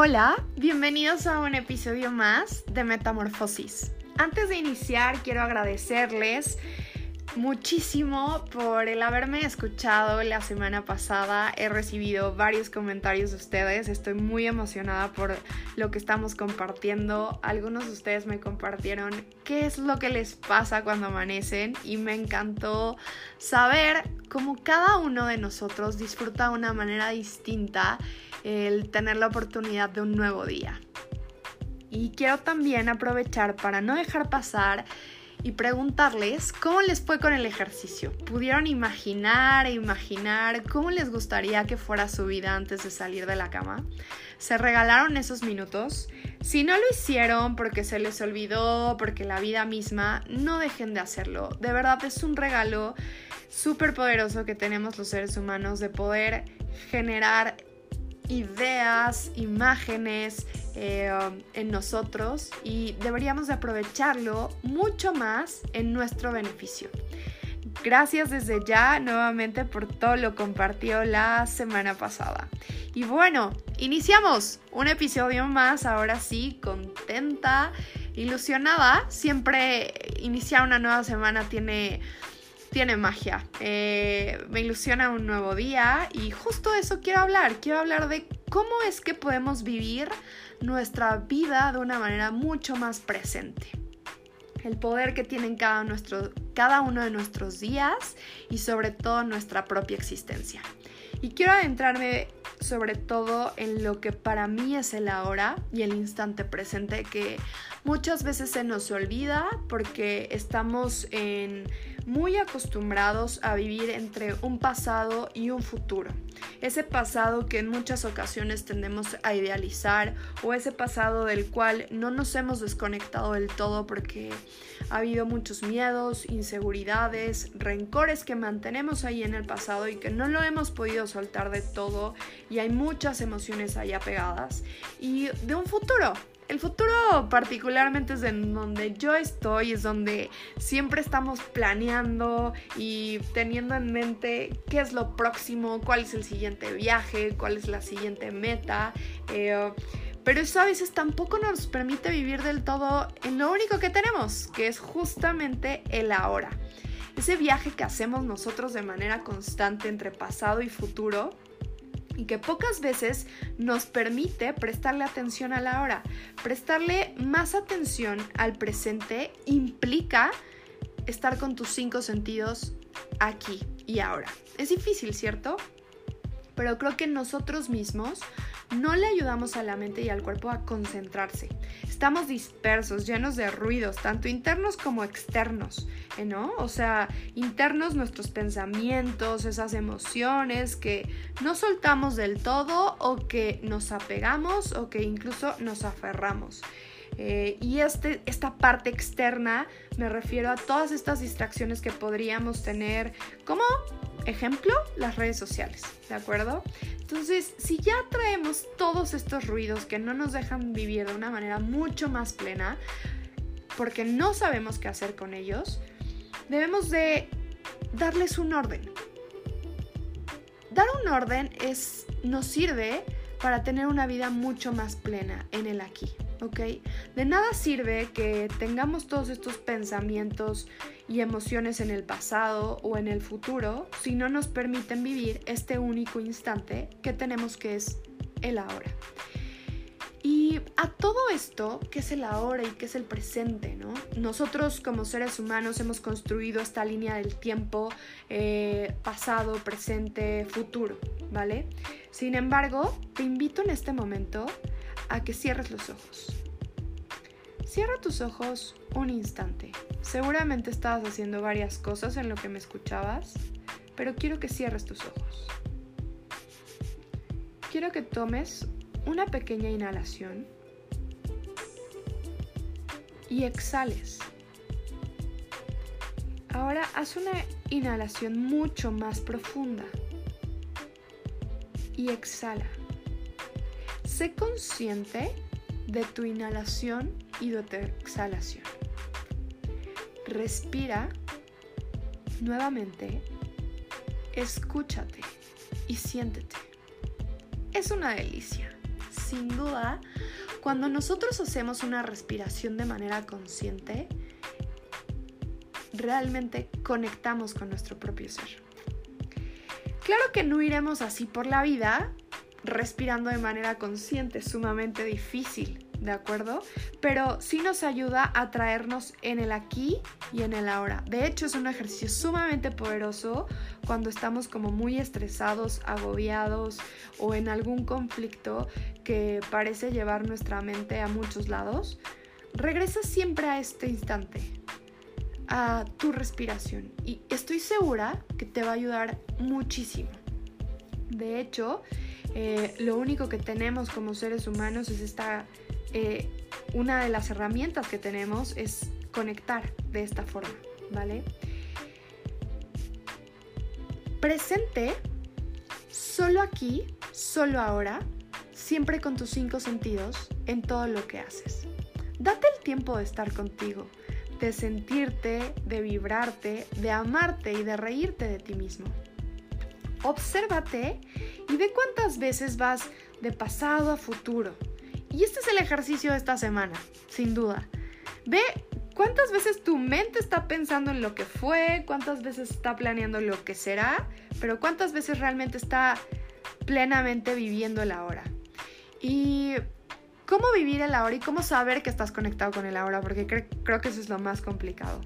Hola, bienvenidos a un episodio más de Metamorfosis. Antes de iniciar, quiero agradecerles muchísimo por el haberme escuchado la semana pasada. He recibido varios comentarios de ustedes. Estoy muy emocionada por lo que estamos compartiendo. Algunos de ustedes me compartieron qué es lo que les pasa cuando amanecen y me encantó saber cómo cada uno de nosotros disfruta de una manera distinta el tener la oportunidad de un nuevo día. Y quiero también aprovechar para no dejar pasar y preguntarles cómo les fue con el ejercicio. ¿Pudieron imaginar e imaginar cómo les gustaría que fuera su vida antes de salir de la cama? ¿Se regalaron esos minutos? Si no lo hicieron porque se les olvidó, porque la vida misma, no dejen de hacerlo. De verdad es un regalo súper poderoso que tenemos los seres humanos de poder generar ideas, imágenes eh, en nosotros y deberíamos de aprovecharlo mucho más en nuestro beneficio. Gracias desde ya nuevamente por todo lo compartido la semana pasada. Y bueno, iniciamos un episodio más, ahora sí, contenta, ilusionada. Siempre iniciar una nueva semana tiene tiene magia. Eh, me ilusiona un nuevo día y justo eso quiero hablar. Quiero hablar de cómo es que podemos vivir nuestra vida de una manera mucho más presente. El poder que tienen cada, nuestro, cada uno de nuestros días y sobre todo nuestra propia existencia. Y quiero adentrarme sobre todo en lo que para mí es el ahora y el instante presente que muchas veces se nos olvida porque estamos en muy acostumbrados a vivir entre un pasado y un futuro. Ese pasado que en muchas ocasiones tendemos a idealizar o ese pasado del cual no nos hemos desconectado del todo porque ha habido muchos miedos, inseguridades, rencores que mantenemos ahí en el pasado y que no lo hemos podido soltar de todo y hay muchas emociones ahí apegadas y de un futuro el futuro particularmente es en donde yo estoy, es donde siempre estamos planeando y teniendo en mente qué es lo próximo, cuál es el siguiente viaje, cuál es la siguiente meta. Eh, pero eso a veces tampoco nos permite vivir del todo en lo único que tenemos, que es justamente el ahora. Ese viaje que hacemos nosotros de manera constante entre pasado y futuro y que pocas veces nos permite prestarle atención a la hora. Prestarle más atención al presente implica estar con tus cinco sentidos aquí y ahora. Es difícil, ¿cierto? Pero creo que nosotros mismos no le ayudamos a la mente y al cuerpo a concentrarse. Estamos dispersos, llenos de ruidos, tanto internos como externos, ¿eh, ¿no? O sea, internos nuestros pensamientos, esas emociones que no soltamos del todo o que nos apegamos o que incluso nos aferramos. Eh, y este, esta parte externa me refiero a todas estas distracciones que podríamos tener como ejemplo las redes sociales, ¿de acuerdo? Entonces, si ya traemos todos estos ruidos que no nos dejan vivir de una manera mucho más plena, porque no sabemos qué hacer con ellos, debemos de darles un orden. Dar un orden es, nos sirve para tener una vida mucho más plena en el aquí, ¿ok? De nada sirve que tengamos todos estos pensamientos y emociones en el pasado o en el futuro si no nos permiten vivir este único instante que tenemos que es el ahora. Y a todo esto, ¿qué es el ahora y qué es el presente? ¿no? Nosotros como seres humanos hemos construido esta línea del tiempo eh, pasado, presente, futuro, ¿vale? Sin embargo, te invito en este momento a que cierres los ojos. Cierra tus ojos un instante. Seguramente estabas haciendo varias cosas en lo que me escuchabas, pero quiero que cierres tus ojos. Quiero que tomes una pequeña inhalación y exhales. Ahora haz una inhalación mucho más profunda y exhala. Sé consciente de tu inhalación y de tu exhalación. Respira nuevamente, escúchate y siéntete. Es una delicia. sin duda, cuando nosotros hacemos una respiración de manera consciente, realmente conectamos con nuestro propio ser. Claro que no iremos así por la vida, respirando de manera consciente, sumamente difícil, ¿de acuerdo? Pero sí nos ayuda a traernos en el aquí y en el ahora. De hecho, es un ejercicio sumamente poderoso cuando estamos como muy estresados, agobiados o en algún conflicto que parece llevar nuestra mente a muchos lados. Regresa siempre a este instante, a tu respiración y estoy segura que te va a ayudar muchísimo. De hecho, eh, lo único que tenemos como seres humanos es esta, eh, una de las herramientas que tenemos es conectar de esta forma, ¿vale? Presente, solo aquí, solo ahora, siempre con tus cinco sentidos en todo lo que haces. Date el tiempo de estar contigo, de sentirte, de vibrarte, de amarte y de reírte de ti mismo. Obsérvate y ve cuántas veces vas de pasado a futuro. Y este es el ejercicio de esta semana, sin duda. Ve cuántas veces tu mente está pensando en lo que fue, cuántas veces está planeando lo que será, pero cuántas veces realmente está plenamente viviendo el ahora. Y cómo vivir el ahora y cómo saber que estás conectado con el ahora, porque creo que eso es lo más complicado.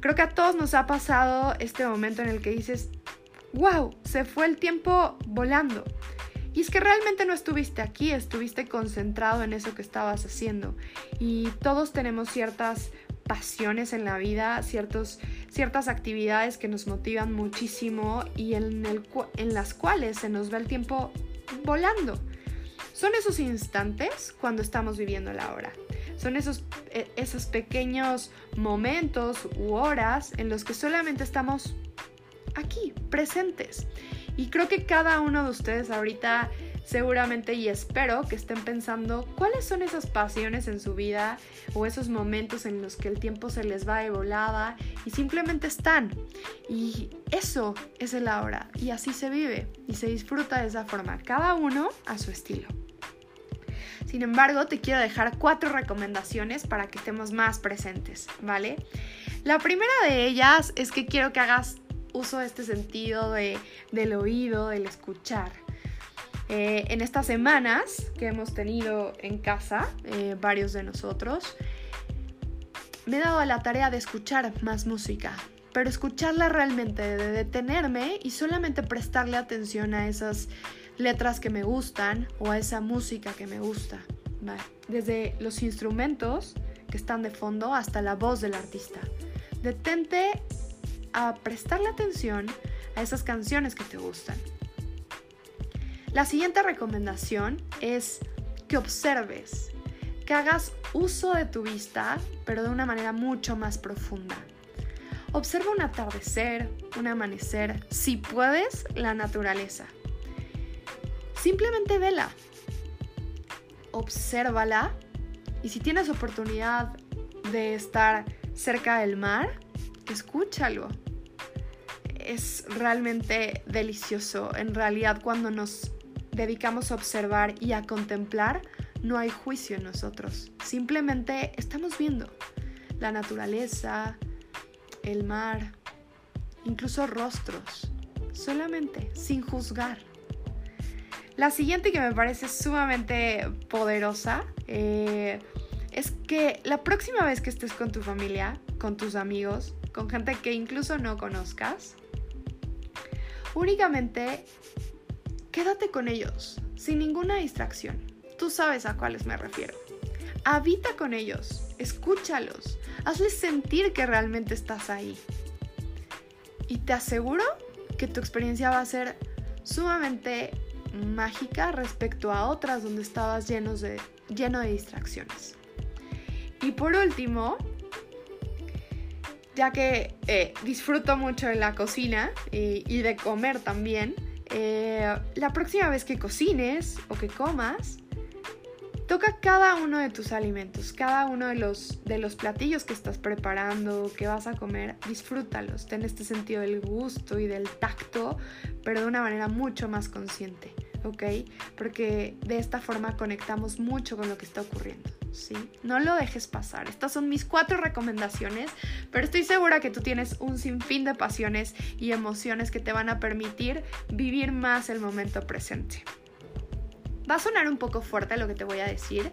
Creo que a todos nos ha pasado este momento en el que dices, wow, se fue el tiempo volando. Y es que realmente no estuviste aquí, estuviste concentrado en eso que estabas haciendo. Y todos tenemos ciertas pasiones en la vida, ciertos, ciertas actividades que nos motivan muchísimo y en, las cuales se nos va el tiempo volando. Son esos instantes cuando estamos viviendo la hora. Son esos, e, esos pequeños momentos u horas en los que solamente estamos aquí, presentes. Y creo que cada uno de ustedes ahorita seguramente y espero que estén pensando cuáles son esas pasiones en su vida o esos momentos en los que el tiempo se les va de volada y simplemente están. Y eso es el ahora y así se vive y se disfruta de esa forma, cada uno a su estilo. Sin embargo, te quiero dejar cuatro recomendaciones para que estemos más presentes, ¿vale? La primera de ellas es que quiero que hagas uso este sentido de, del oído, del escuchar. Eh, en estas semanas que hemos tenido en casa, eh, varios de nosotros, me he dado la tarea de escuchar más música, pero escucharla realmente, de detenerme y solamente prestarle atención a esas letras que me gustan o a esa música que me gusta. Desde los instrumentos que están de fondo hasta la voz del artista. Detente a prestarle atención a esas canciones que te gustan. La siguiente recomendación es que observes, que hagas uso de tu vista, pero de una manera mucho más profunda. Observa un atardecer, un amanecer, si puedes, la naturaleza. Simplemente vela, obsérvala y si tienes oportunidad de estar cerca del mar, escúchalo. Es realmente delicioso. En realidad cuando nos dedicamos a observar y a contemplar, no hay juicio en nosotros. Simplemente estamos viendo la naturaleza, el mar, incluso rostros, solamente sin juzgar. La siguiente que me parece sumamente poderosa eh, es que la próxima vez que estés con tu familia, con tus amigos, con gente que incluso no conozcas, únicamente quédate con ellos, sin ninguna distracción. Tú sabes a cuáles me refiero. Habita con ellos, escúchalos, hazles sentir que realmente estás ahí. Y te aseguro que tu experiencia va a ser sumamente mágica respecto a otras donde estabas lleno de distracciones. Y por último, ya que eh, disfruto mucho de la cocina y, de comer también, eh, la próxima vez que cocines o que comas, toca cada uno de tus alimentos, cada uno de los, de los platillos que estás preparando, que vas a comer, disfrútalos, ten este sentido del gusto y del tacto, pero de una manera mucho más consciente. ¿ok? Porque de esta forma conectamos mucho con lo que está ocurriendo. No lo dejes pasar. Estas son mis cuatro recomendaciones, pero estoy segura que tú tienes un sinfín de pasiones y emociones que te van a permitir vivir más el momento presente. Va a sonar un poco fuerte lo que te voy a decir,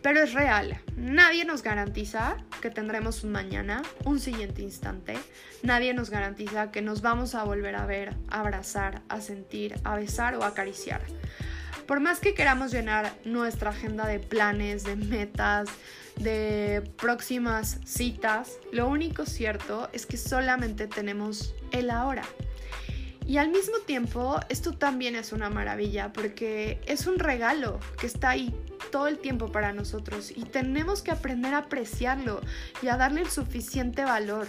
pero es real. Nadie nos garantiza que tendremos un mañana, un siguiente instante. Nadie nos garantiza que nos vamos a volver a ver, a abrazar, a sentir, a besar o a acariciar. Por más que queramos llenar nuestra agenda de planes, de metas, de próximas citas, lo único cierto es que solamente tenemos el ahora. Y al mismo tiempo, esto también es una maravilla porque es un regalo que está ahí todo el tiempo para nosotros y tenemos que aprender a apreciarlo y a darle el suficiente valor.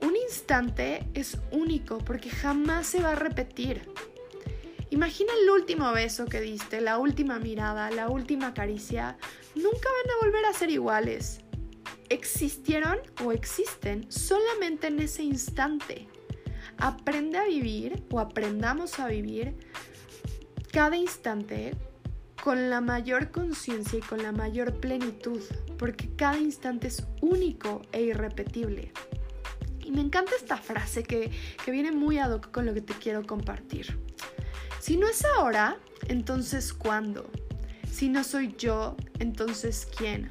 Un instante es único porque jamás se va a repetir. Imagina el último beso que diste, la última mirada, la última caricia. Nunca van a volver a ser iguales. Existieron o existen solamente en ese instante. Aprende a vivir o aprendamos a vivir cada instante con la mayor conciencia y con la mayor plenitud, porque cada instante es único e irrepetible. Y me encanta esta frase que, que viene muy ad hoc con lo que te quiero compartir. Si no es ahora, entonces ¿cuándo? Si no soy yo, entonces ¿quién?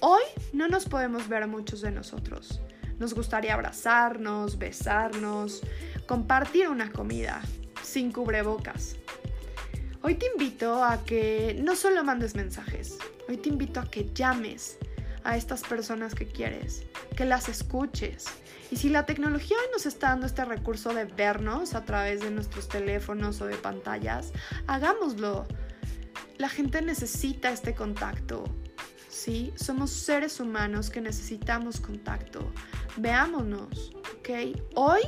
Hoy no nos podemos ver a muchos de nosotros. Nos gustaría abrazarnos, besarnos, compartir una comida sin cubrebocas, Hoy te invito a que no solo mandes mensajes, hoy te invito a que llames a estas personas que quieres, que las escuches. Y si la tecnología nos está dando este recurso de vernos a través de nuestros teléfonos o de pantallas, hagámoslo. La gente necesita este contacto. ¿sí? Somos seres humanos que necesitamos contacto. Veámonos, ¿ok? Hoy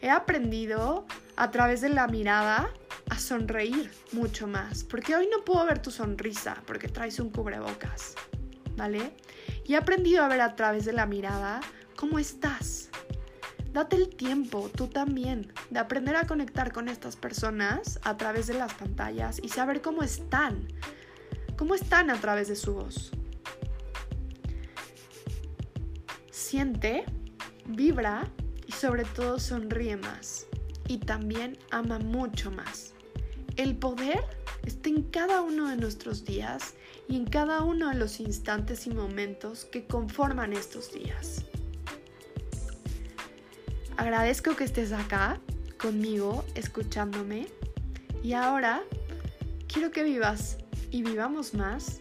he aprendido a través de la mirada a sonreír mucho más, porque hoy no puedo ver tu sonrisa porque traes un cubrebocas, ¿vale? Y he aprendido a ver a través de la mirada cómo estás. Date el tiempo, tú también, de aprender a conectar con estas personas a través de las pantallas y saber cómo están, cómo están a través de su voz. Siente, vibra y sobre todo sonríe más y también ama mucho más. El poder está en cada uno de nuestros días y en cada uno de los instantes y momentos que conforman estos días. Agradezco que estés acá conmigo, escuchándome. Y ahora quiero que vivas y vivamos más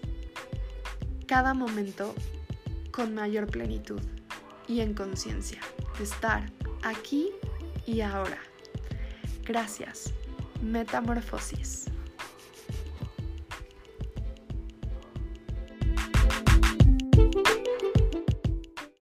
cada momento con mayor plenitud y en conciencia de estar aquí y ahora. Gracias. Metamorfosis.